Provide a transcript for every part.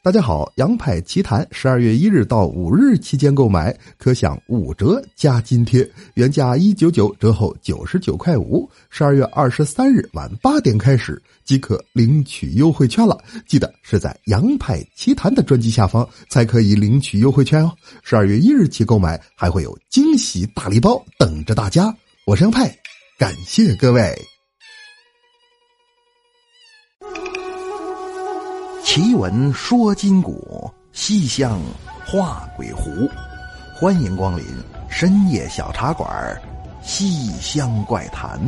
大家好，洋派奇谈十二月一日到五日期间购买可享五折加津贴，原价一九九，折后九十九块五。十二月二十三日晚八点开始即可领取优惠券了，记得是在洋派奇谈的专辑下方才可以领取优惠券哦。十二月一日起购买还会有惊喜大礼包等着大家。我是杨派，感谢各位。奇闻说今古，西厢画鬼狐。欢迎光临深夜小茶馆，《西厢怪谈》。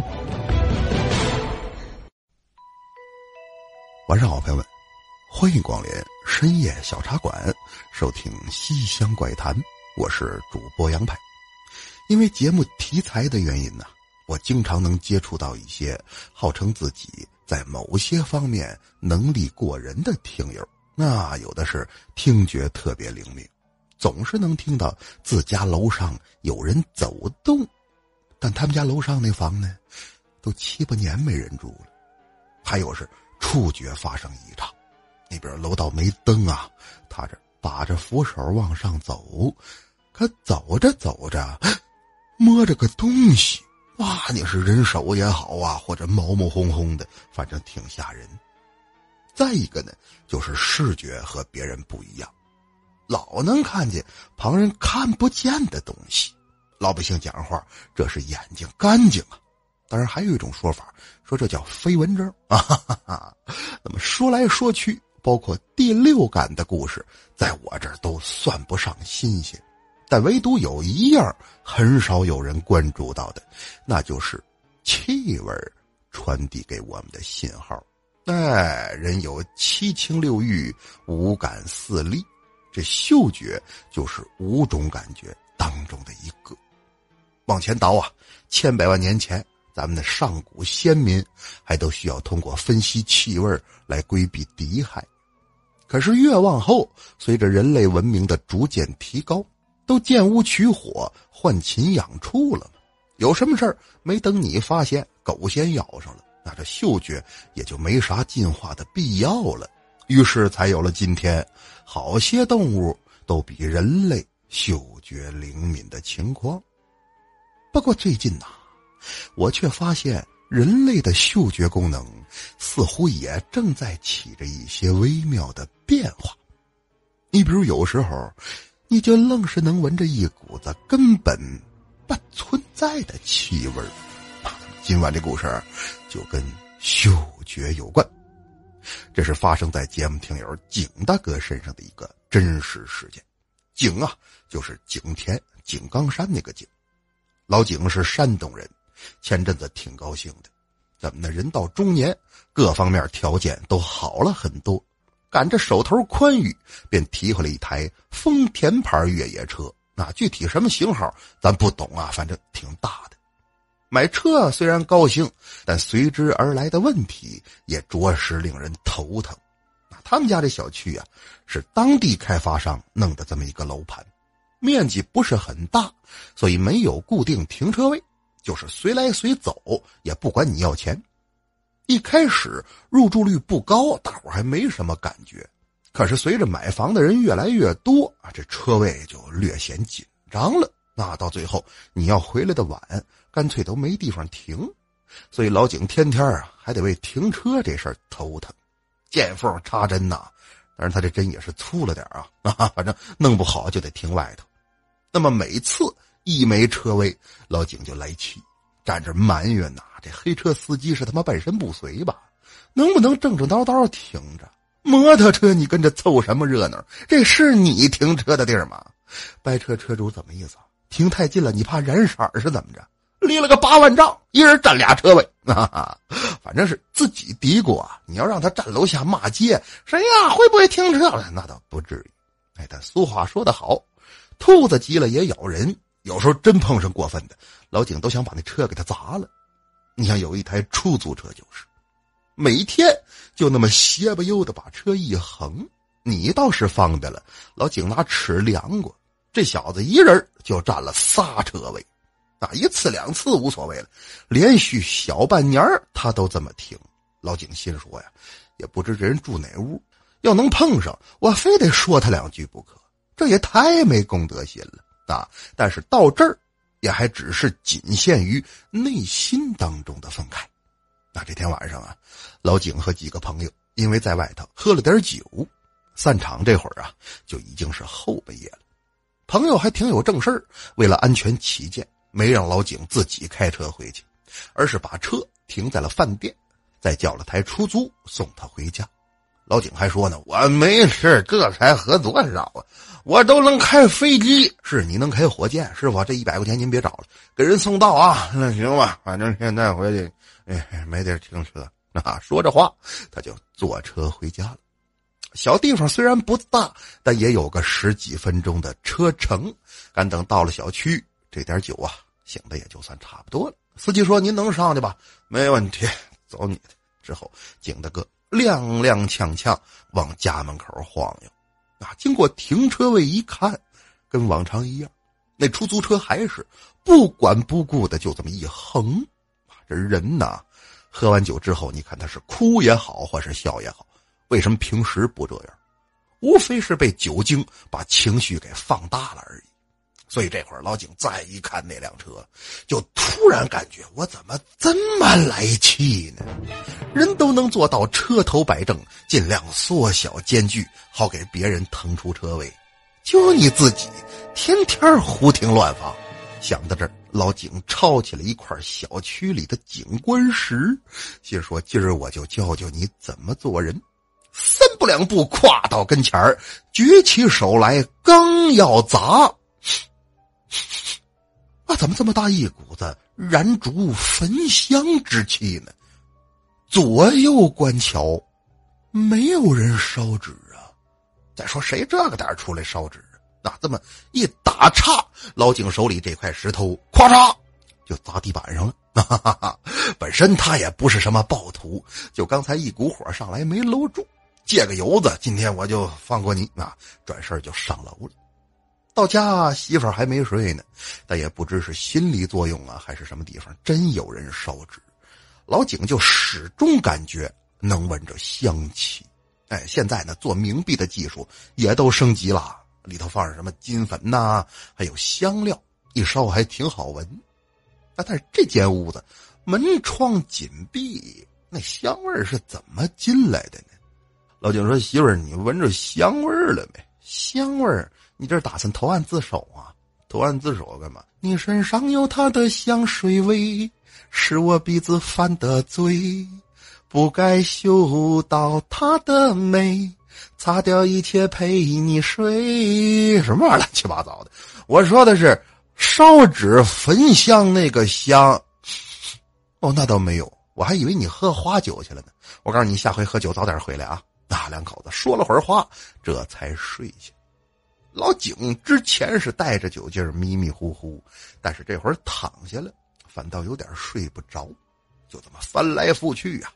晚上好，朋友们，欢迎光临深夜小茶馆，收听《西厢怪谈》。我是主播杨派。因为节目题材的原因呢，我经常能接触到一些号称自己。在某些方面能力过人的听友，那有的是听觉特别灵敏，总是能听到自家楼上有人走动，但他们家楼上那房呢，都七八年没人住了。还有是触觉发生异常，那边楼道没灯啊，他这把着扶手往上走，可走着走着，摸着个东西。哇，你是人手也好啊，或者毛毛烘烘的，反正挺吓人。再一个呢，就是视觉和别人不一样，老能看见旁人看不见的东西。老百姓讲话，这是眼睛干净啊。当然，还有一种说法，说这叫飞蚊症啊。哈 哈那么说来说去，包括第六感的故事，在我这儿都算不上新鲜。但唯独有一样很少有人关注到的，那就是气味传递给我们的信号。哎，人有七情六欲，五感四力，这嗅觉就是五种感觉当中的一个。往前倒啊，千百万年前，咱们的上古先民还都需要通过分析气味来规避敌害。可是越往后，随着人类文明的逐渐提高。都建屋取火，换禽养畜了有什么事儿没等你发现，狗先咬上了，那这嗅觉也就没啥进化的必要了。于是才有了今天，好些动物都比人类嗅觉灵敏的情况。不过最近呐，我却发现人类的嗅觉功能似乎也正在起着一些微妙的变化。你比如有时候。你就愣是能闻着一股子根本不存在的气味今晚这故事就跟嗅觉有关，这是发生在节目听友景大哥身上的一个真实事件。景啊，就是景田井冈山那个景。老景是山东人，前阵子挺高兴的，怎么呢？人到中年，各方面条件都好了很多。赶着手头宽裕，便提回了一台丰田牌越野车。那具体什么型号咱不懂啊，反正挺大的。买车虽然高兴，但随之而来的问题也着实令人头疼。他们家这小区啊，是当地开发商弄的这么一个楼盘，面积不是很大，所以没有固定停车位，就是随来随走，也不管你要钱。一开始入住率不高，大伙还没什么感觉。可是随着买房的人越来越多啊，这车位就略显紧张了。那到最后你要回来的晚，干脆都没地方停。所以老景天天啊还得为停车这事儿头疼，见缝插针呐。但是他这针也是粗了点啊 啊，反正弄不好就得停外头。那么每次一没车位，老景就来气。站着埋怨呐，这黑车司机是他妈半身不遂吧？能不能正正叨叨停着？摩托车你跟着凑什么热闹？这是你停车的地儿吗？白车车主怎么意思？停太近了，你怕染色是怎么着？立了个八万丈，一人占俩车位，啊，反正是自己嘀咕啊。你要让他站楼下骂街，谁呀？会不会停车了？那倒不至于。哎，但俗话说得好，兔子急了也咬人。有时候真碰上过分的，老景都想把那车给他砸了。你像有一台出租车就是，每天就那么斜不悠的把车一横，你倒是方便了。老景拿尺量过，这小子一人就占了仨车位，啊，一次两次无所谓了，连续小半年他都这么停。老景心说呀，也不知这人住哪屋，要能碰上，我非得说他两句不可，这也太没公德心了啊！但是到这儿，也还只是仅限于内心当中的愤慨。那这天晚上啊，老景和几个朋友因为在外头喝了点酒，散场这会儿啊，就已经是后半夜了。朋友还挺有正事儿，为了安全起见，没让老景自己开车回去，而是把车停在了饭店，再叫了台出租送他回家。老景还说呢：“我没事，这才喝多少啊？我都能开飞机，是你能开火箭，师傅，这一百块钱您别找了，给人送到啊。那行吧，反正现在回去，哎，没地儿停车。啊，说着话，他就坐车回家了。小地方虽然不大，但也有个十几分钟的车程。赶等到了小区，这点酒啊，醒的也就算差不多了。司机说：“您能上去吧？没问题，走你的。”之后，景大哥。踉踉跄跄往家门口晃悠，啊！经过停车位一看，跟往常一样，那出租车还是不管不顾的就这么一横。这人呐，喝完酒之后，你看他是哭也好，或是笑也好，为什么平时不这样？无非是被酒精把情绪给放大了而已。所以这会儿老井再一看那辆车，就突然感觉我怎么这么来气呢？人都能做到车头摆正，尽量缩小间距，好给别人腾出车位，就你自己天天胡停乱放。想到这儿，老井抄起了一块小区里的景观石，心说：“今儿我就教教你怎么做人。”三步两步跨到跟前儿，举起手来，刚要砸。啊，怎么这么大一股子燃烛焚香之气呢？左右观瞧，没有人烧纸啊。再说谁这个胆出来烧纸啊？那这么一打岔，老景手里这块石头咵嚓就砸地板上了。哈哈哈！本身他也不是什么暴徒，就刚才一股火上来没搂住，借个油子，今天我就放过你啊！转身就上楼了。到家，媳妇还没睡呢，但也不知是心理作用啊，还是什么地方真有人烧纸。老景就始终感觉能闻着香气。哎，现在呢，做冥币的技术也都升级了，里头放上什么金粉呐，还有香料，一烧还挺好闻。啊，但是这间屋子门窗紧闭，那香味是怎么进来的呢？老景说：“媳妇，你闻着香味了没？香味儿。”你这打算投案自首啊？投案自首干嘛？你身上有他的香水味，是我鼻子犯的罪，不该嗅到他的美，擦掉一切陪你睡。什么玩意儿？乱七八糟的！我说的是烧纸焚香那个香。哦，那倒没有，我还以为你喝花酒去了呢。我告诉你，下回喝酒早点回来啊！那两口子说了会儿话，这才睡下。老景之前是带着酒劲儿，迷迷糊糊，但是这会儿躺下了，反倒有点睡不着，就这么翻来覆去啊，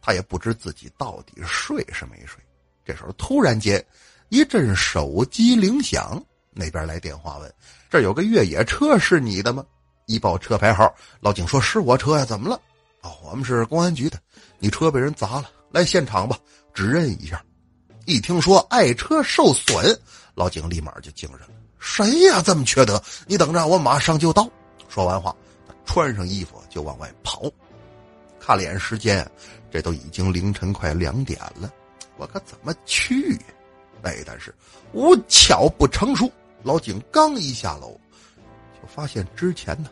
他也不知自己到底睡是没睡。这时候突然间，一阵手机铃响，那边来电话问：“这有个越野车是你的吗？”一报车牌号，老景说：“是我车呀，怎么了？”“哦，我们是公安局的，你车被人砸了，来现场吧，指认一下。”一听说爱车受损。老景立马就精神了，谁呀这么缺德？你等着，我马上就到。说完话，他穿上衣服就往外跑。看了眼时间，这都已经凌晨快两点了，我可怎么去？哎，但是无巧不成书，老景刚一下楼，就发现之前呢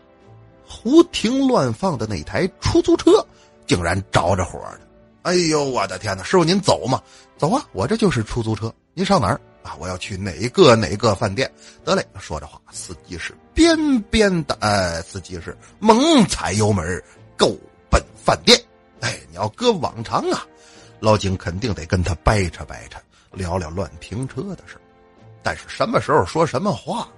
胡停乱放的那台出租车竟然着着火了。哎呦，我的天哪！师傅您走吗？走啊，我这就是出租车，您上哪儿？啊！我要去哪个哪个饭店？得嘞！说着话，司机是边边的，呃，司机是猛踩油门，够奔饭店。哎，你要搁往常啊，老景肯定得跟他掰扯掰扯，聊聊乱停车的事但是什么时候说什么话？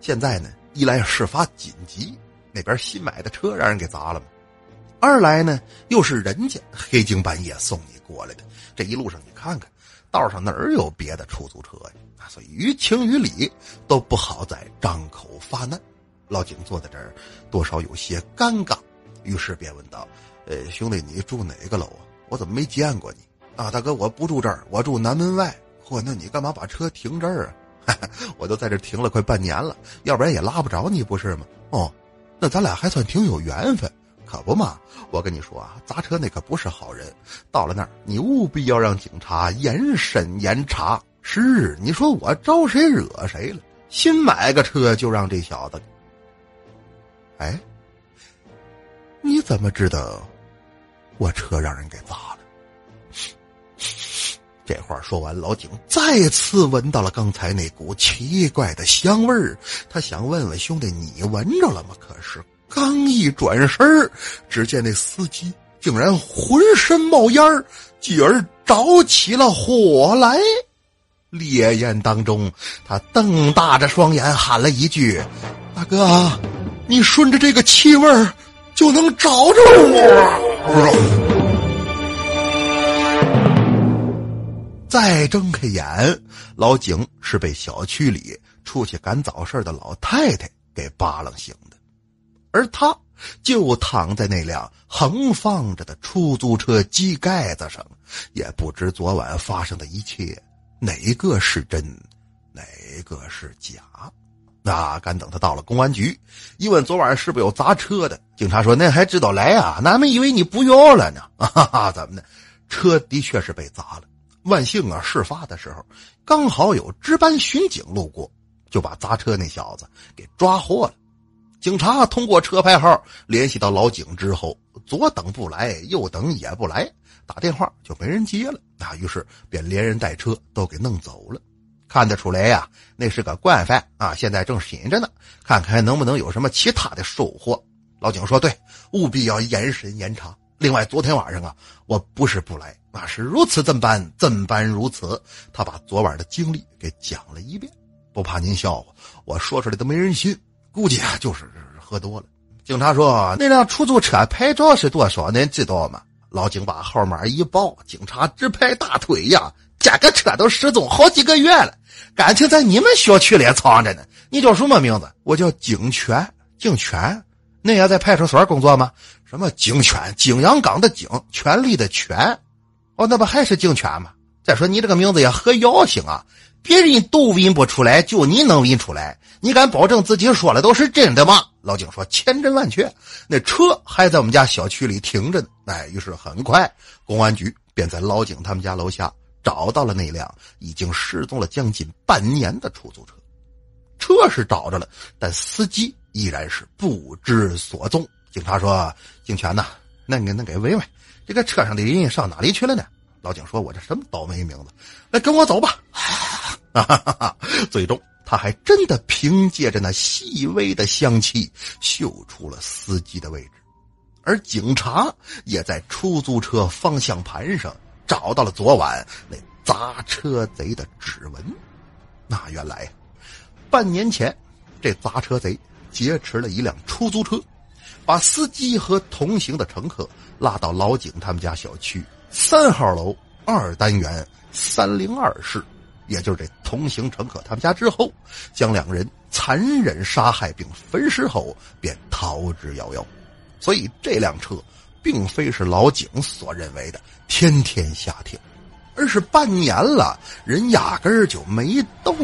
现在呢，一来事发紧急，那边新买的车让人给砸了；二来呢，又是人家黑更半夜送你过来的，这一路上你看看。道上哪儿有别的出租车呀？啊，所以于情于理都不好再张口发难。老景坐在这儿，多少有些尴尬，于是便问道：“呃，兄弟，你住哪个楼啊？我怎么没见过你？”啊，大哥，我不住这儿，我住南门外。嚯，那你干嘛把车停这儿啊？我都在这停了快半年了，要不然也拉不着你，不是吗？哦，那咱俩还算挺有缘分，可不嘛？我跟你说啊，砸车那可不是好人，到了那儿你务必要让警察严审严查。是，你说我招谁惹谁了？新买个车就让这小子……哎，你怎么知道我车让人给砸了？这话说完，老井再次闻到了刚才那股奇怪的香味儿。他想问问兄弟，你闻着了吗？可是刚一转身只见那司机竟然浑身冒烟儿，继而着起了火来。烈焰当中，他瞪大着双眼喊了一句：“大哥，你顺着这个气味就能找着我。”再睁开眼，老井是被小区里出去赶早市的老太太给扒楞醒的，而他就躺在那辆横放着的出租车机盖子上，也不知昨晚发生的一切哪个是真，哪个是假。那敢等他到了公安局，一问昨晚是不是有砸车的，警察说：“那还知道来啊？俺们以为你不要了呢。”啊哈哈，怎么的？车的确是被砸了。万幸啊！事发的时候，刚好有值班巡警路过，就把砸车那小子给抓获了。警察通过车牌号联系到老井之后，左等不来，右等也不来，打电话就没人接了。那于是便连人带车都给弄走了。看得出来呀，那是个惯犯啊！现在正寻着呢，看看能不能有什么其他的收获。老井说：“对，务必要严审严查。另外，昨天晚上啊，我不是不来。”那是如此怎般，怎般如此？他把昨晚的经历给讲了一遍，不怕您笑话，我说出来都没人信，估计啊就是喝多了。警察说：“那辆出租车牌照是多少？您知道吗？”老警把号码一报，警察直拍大腿呀！这个车都失踪好几个月了，感情在你们小区里藏着呢。你叫什么名字？我叫景全，景全。那也在派出所工作吗？什么景全？景阳冈的景，权力的权。哦，那不还是警犬吗？再说你这个名字也很妖性啊，别人都闻不出来，就你能闻出来。你敢保证自己说的都是真的吗？老警说千真万确。那车还在我们家小区里停着呢。哎，于是很快公安局便在老井他们家楼下找到了那辆已经失踪了将近半年的出租车。车是找着了，但司机依然是不知所踪。警察说：“警犬呐，那你那给问问。”这个车上的人上哪里去了呢？老警说：“我这什么倒霉名字？来跟我走吧。”哈 哈最终，他还真的凭借着那细微的香气嗅出了司机的位置，而警察也在出租车方向盘上找到了昨晚那砸车贼的指纹。那原来，半年前，这砸车贼劫持了一辆出租车，把司机和同行的乘客。拉到老井他们家小区三号楼二单元三零二室，也就是这同行乘客他们家之后，将两人残忍杀害并焚尸后，便逃之夭夭。所以这辆车并非是老井所认为的天天下停，而是半年了，人压根儿就没动。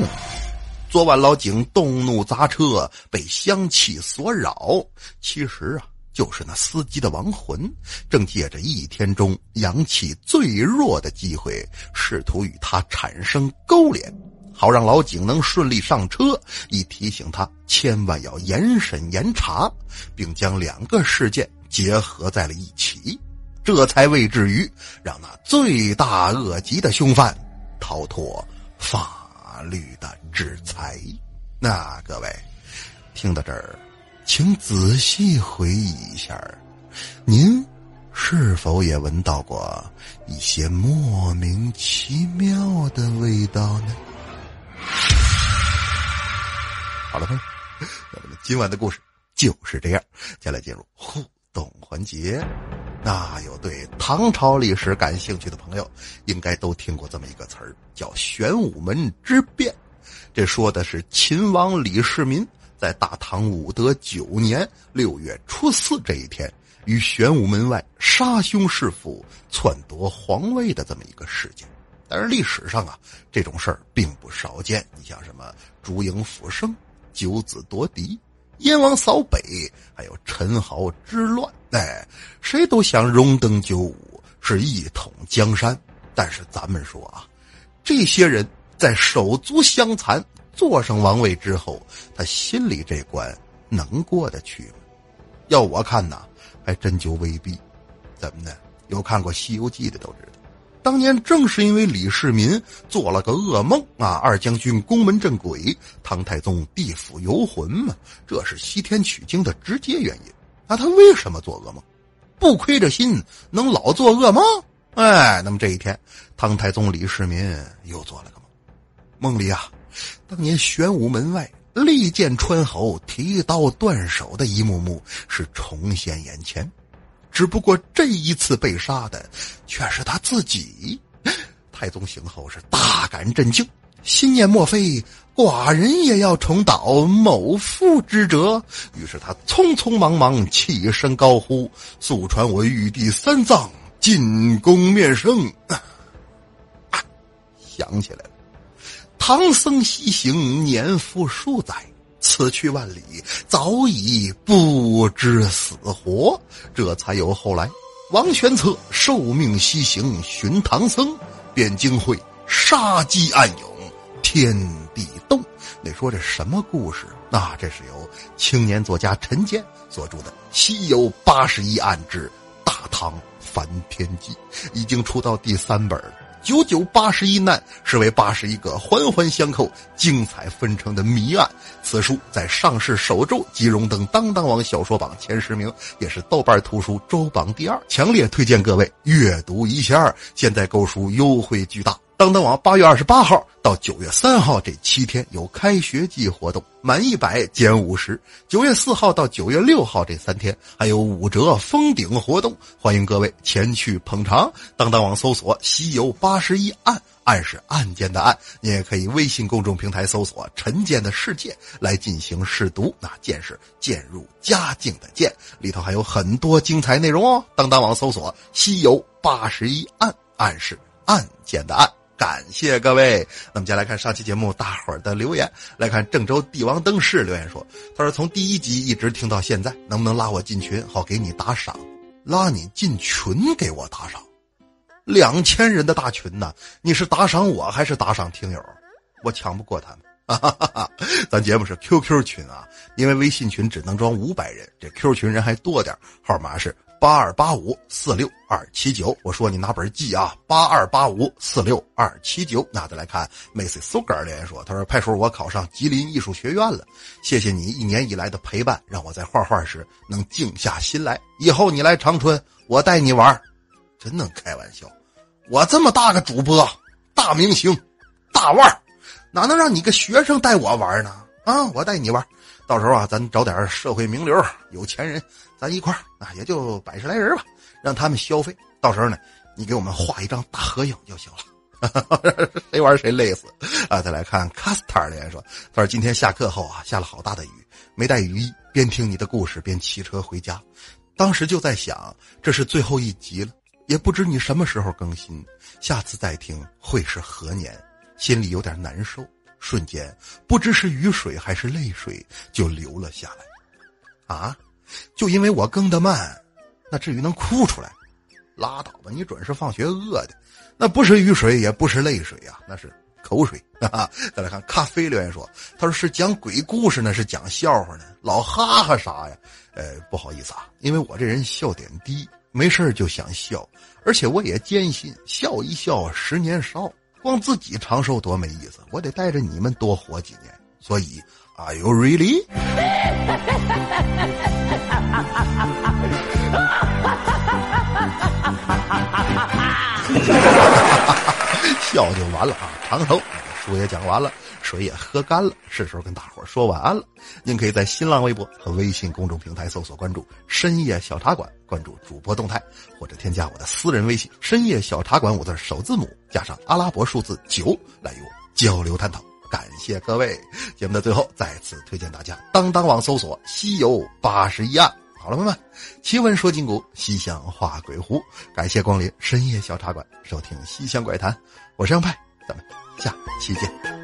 昨晚老井动怒砸车，被香气所扰。其实啊。就是那司机的亡魂，正借着一天中阳气最弱的机会，试图与他产生勾连，好让老井能顺利上车，以提醒他千万要严审严查，并将两个事件结合在了一起，这才未至于让那罪大恶极的凶犯逃脱法律的制裁。那各位，听到这儿。请仔细回忆一下，您是否也闻到过一些莫名其妙的味道呢？好了，朋友，那么今晚的故事就是这样。接下来进入互动环节。那有对唐朝历史感兴趣的朋友，应该都听过这么一个词儿，叫玄武门之变。这说的是秦王李世民。在大唐武德九年六月初四这一天，于玄武门外杀兄弑父、篡夺皇位的这么一个事件。但是历史上啊，这种事儿并不少见。你像什么朱营复生、九子夺嫡、燕王扫北，还有陈豪之乱，哎，谁都想荣登九五，是一统江山。但是咱们说啊，这些人在手足相残、坐上王位之后，他心里这关能过得去吗？要我看呐，还真就未必。怎么呢？有看过《西游记》的都知道。当年正是因为李世民做了个噩梦啊，二将军宫门镇鬼，唐太宗地府游魂嘛，这是西天取经的直接原因。那他为什么做噩梦？不亏着心能老做噩梦？哎，那么这一天，唐太宗李世民又做了个梦，梦里啊，当年玄武门外利剑穿喉、提刀断手的一幕幕是重现眼前。只不过这一次被杀的却是他自己。太宗醒后是大感震惊，心念莫非寡人也要重蹈某父之辙？于是他匆匆忙忙起身高呼：“速传我玉帝三藏进宫面圣！” 想起来了，唐僧西行年复数载。此去万里，早已不知死活，这才有后来。王玄策受命西行寻唐僧，便惊会杀机暗涌，天地动。你说这什么故事？那这是由青年作家陈坚所著的《西游八十一案之大唐翻天记》，已经出到第三本了。九九八十一难是为八十一个环环相扣、精彩纷呈的谜案。此书在上市首周即荣登当当网小说榜前十名，也是豆瓣图书周榜第二。强烈推荐各位阅读一下，现在购书优惠巨大。当当网八月二十八号到九月三号这七天有开学季活动，满一百减五十。九月四号到九月六号这三天还有五折封顶活动，欢迎各位前去捧场。当当网搜索《西游八十一案》，案是案件的案，你也可以微信公众平台搜索“陈建的世界”来进行试读。那“剑”是渐入佳境的“渐”，里头还有很多精彩内容哦。当当网搜索《西游八十一案》，案是案件的案。感谢各位。那么，接下来看上期节目大伙儿的留言。来看郑州帝王灯饰留言说：“他说从第一集一直听到现在，能不能拉我进群，好给你打赏？拉你进群给我打赏？两千人的大群呢？你是打赏我还是打赏听友？我抢不过他们。哈哈哈！哈咱节目是 QQ 群啊，因为微信群只能装五百人，这 Q 群人还多点号码是。”八二八五四六二七九，我说你拿本记啊，八二八五四六二七九。那再来看 Macy Sugar 留言说，他说派叔我考上吉林艺术学院了，谢谢你一年以来的陪伴，让我在画画时能静下心来。以后你来长春，我带你玩，真能开玩笑。我这么大个主播、大明星、大腕哪能让你个学生带我玩呢？啊，我带你玩。到时候啊，咱找点社会名流、有钱人，咱一块儿啊，也就百十来人吧，让他们消费。到时候呢，你给我们画一张大合影就行了。谁玩谁累死啊！再来看 c a s t a r 留言说：“他说今天下课后啊，下了好大的雨，没带雨衣，边听你的故事边骑车回家。当时就在想，这是最后一集了，也不知你什么时候更新，下次再听会是何年，心里有点难受。”瞬间，不知是雨水还是泪水，就流了下来。啊，就因为我更的慢，那至于能哭出来？拉倒吧，你准是放学饿的。那不是雨水，也不是泪水呀，那是口水。哈哈 再来看咖啡留言说：“他说是讲鬼故事呢，是讲笑话呢？老哈哈啥呀？呃，不好意思啊，因为我这人笑点低，没事就想笑，而且我也坚信笑一笑，十年少。”光自己长寿多没意思，我得带着你们多活几年。所以，Are you really？笑就完了啊！长寿，书也讲完了，水也喝干了，是时候跟大伙说晚安了。您可以在新浪微博和微信公众平台搜索关注“深夜小茶馆”，关注主播动态，或者添加我的私人微信“深夜小茶馆”五字首字母加上阿拉伯数字九，来与我交流探讨。感谢各位！节目的最后，再次推荐大家当当网搜索《西游八十一案》。好了朋友们，奇闻说今古，西厢画鬼狐，感谢光临深夜小茶馆，收听西厢怪谈，我是杨派，咱们下期见。